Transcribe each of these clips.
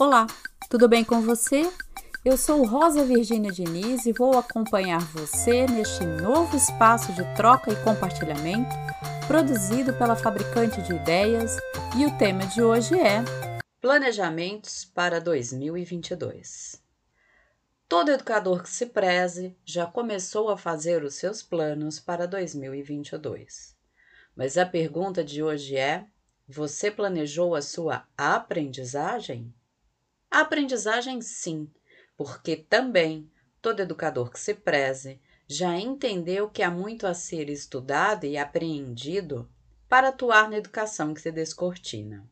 Olá, tudo bem com você? Eu sou Rosa Virgínia Diniz e vou acompanhar você neste novo espaço de troca e compartilhamento produzido pela fabricante de ideias e o tema de hoje é Planejamentos para 2022. Todo educador que se preze já começou a fazer os seus planos para 2022. Mas a pergunta de hoje é: você planejou a sua aprendizagem? A aprendizagem, sim, porque também todo educador que se preze já entendeu que há muito a ser estudado e apreendido para atuar na educação que se descortina.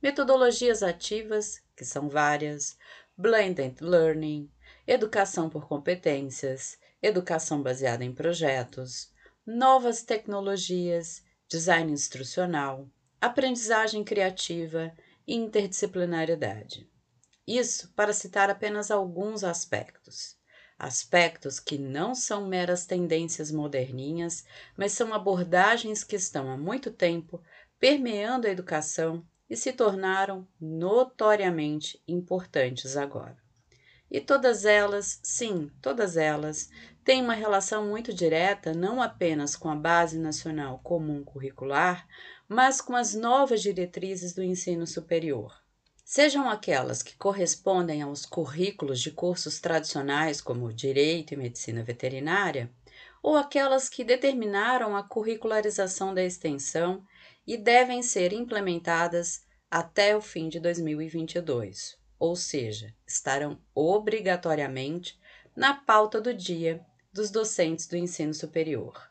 Metodologias ativas, que são várias, blended learning, educação por competências, educação baseada em projetos, novas tecnologias, design instrucional, aprendizagem criativa e interdisciplinaridade. Isso para citar apenas alguns aspectos. Aspectos que não são meras tendências moderninhas, mas são abordagens que estão há muito tempo permeando a educação e se tornaram notoriamente importantes agora. E todas elas, sim, todas elas, têm uma relação muito direta não apenas com a Base Nacional Comum Curricular, mas com as novas diretrizes do ensino superior. Sejam aquelas que correspondem aos currículos de cursos tradicionais como Direito e Medicina Veterinária, ou aquelas que determinaram a curricularização da extensão e devem ser implementadas até o fim de 2022 ou seja, estarão obrigatoriamente na pauta do dia dos docentes do ensino superior.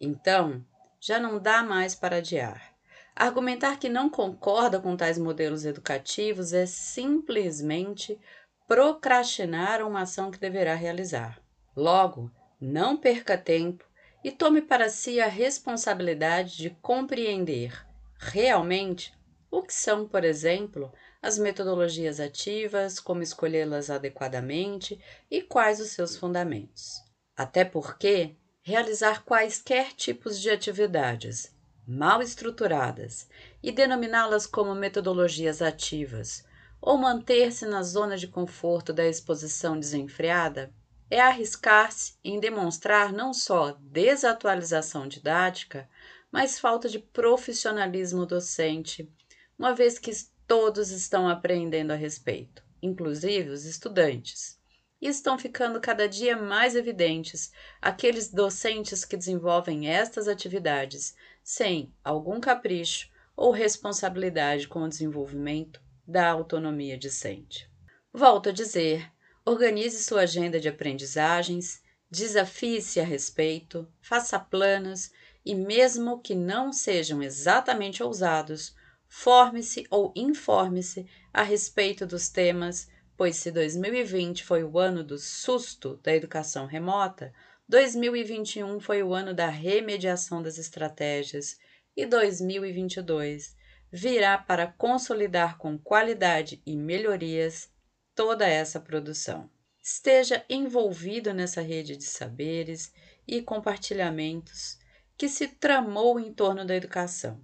Então, já não dá mais para adiar. Argumentar que não concorda com tais modelos educativos é simplesmente procrastinar uma ação que deverá realizar. Logo, não perca tempo e tome para si a responsabilidade de compreender realmente o que são, por exemplo, as metodologias ativas, como escolhê-las adequadamente e quais os seus fundamentos. Até porque realizar quaisquer tipos de atividades mal estruturadas e denominá-las como metodologias ativas ou manter-se na zona de conforto da exposição desenfreada é arriscar-se em demonstrar não só desatualização didática, mas falta de profissionalismo docente, uma vez que Todos estão aprendendo a respeito, inclusive os estudantes. E estão ficando cada dia mais evidentes aqueles docentes que desenvolvem estas atividades sem algum capricho ou responsabilidade com o desenvolvimento da autonomia discente. Volto a dizer: organize sua agenda de aprendizagens, desafie-se a respeito, faça planos e, mesmo que não sejam exatamente ousados, forme-se ou informe-se a respeito dos temas, pois se 2020 foi o ano do susto da educação remota, 2021 foi o ano da remediação das estratégias e 2022 virá para consolidar com qualidade e melhorias toda essa produção. Esteja envolvido nessa rede de saberes e compartilhamentos que se tramou em torno da educação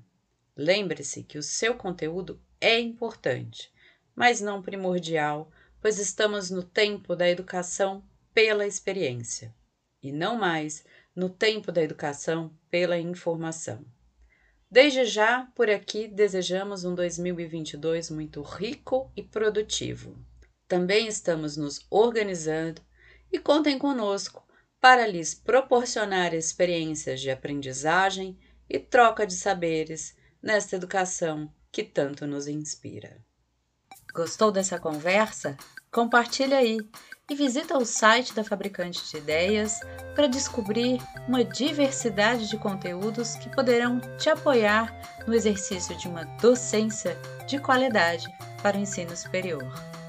Lembre-se que o seu conteúdo é importante, mas não primordial, pois estamos no tempo da educação pela experiência e não mais no tempo da educação pela informação. Desde já, por aqui, desejamos um 2022 muito rico e produtivo. Também estamos nos organizando e contem conosco para lhes proporcionar experiências de aprendizagem e troca de saberes nesta educação que tanto nos inspira. Gostou dessa conversa? Compartilha aí e visita o site da Fabricante de Ideias para descobrir uma diversidade de conteúdos que poderão te apoiar no exercício de uma docência de qualidade para o ensino superior.